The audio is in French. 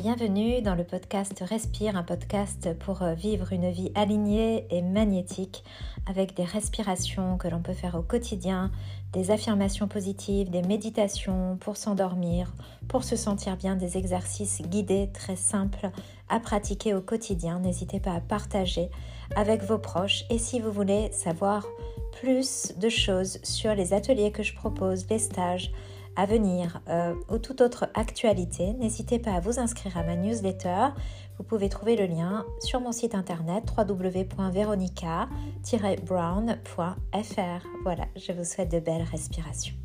Bienvenue dans le podcast Respire, un podcast pour euh, vivre une vie alignée et magnétique avec des respirations que l'on peut faire au quotidien, des affirmations positives, des méditations pour s'endormir, pour se sentir bien, des exercices guidés très simples à pratiquer au quotidien. N'hésitez pas à partager avec vos proches et si vous voulez savoir plus de choses sur les ateliers que je propose, les stages, à venir euh, ou toute autre actualité, n'hésitez pas à vous inscrire à ma newsletter. Vous pouvez trouver le lien sur mon site internet www.veronica-brown.fr. Voilà, je vous souhaite de belles respirations.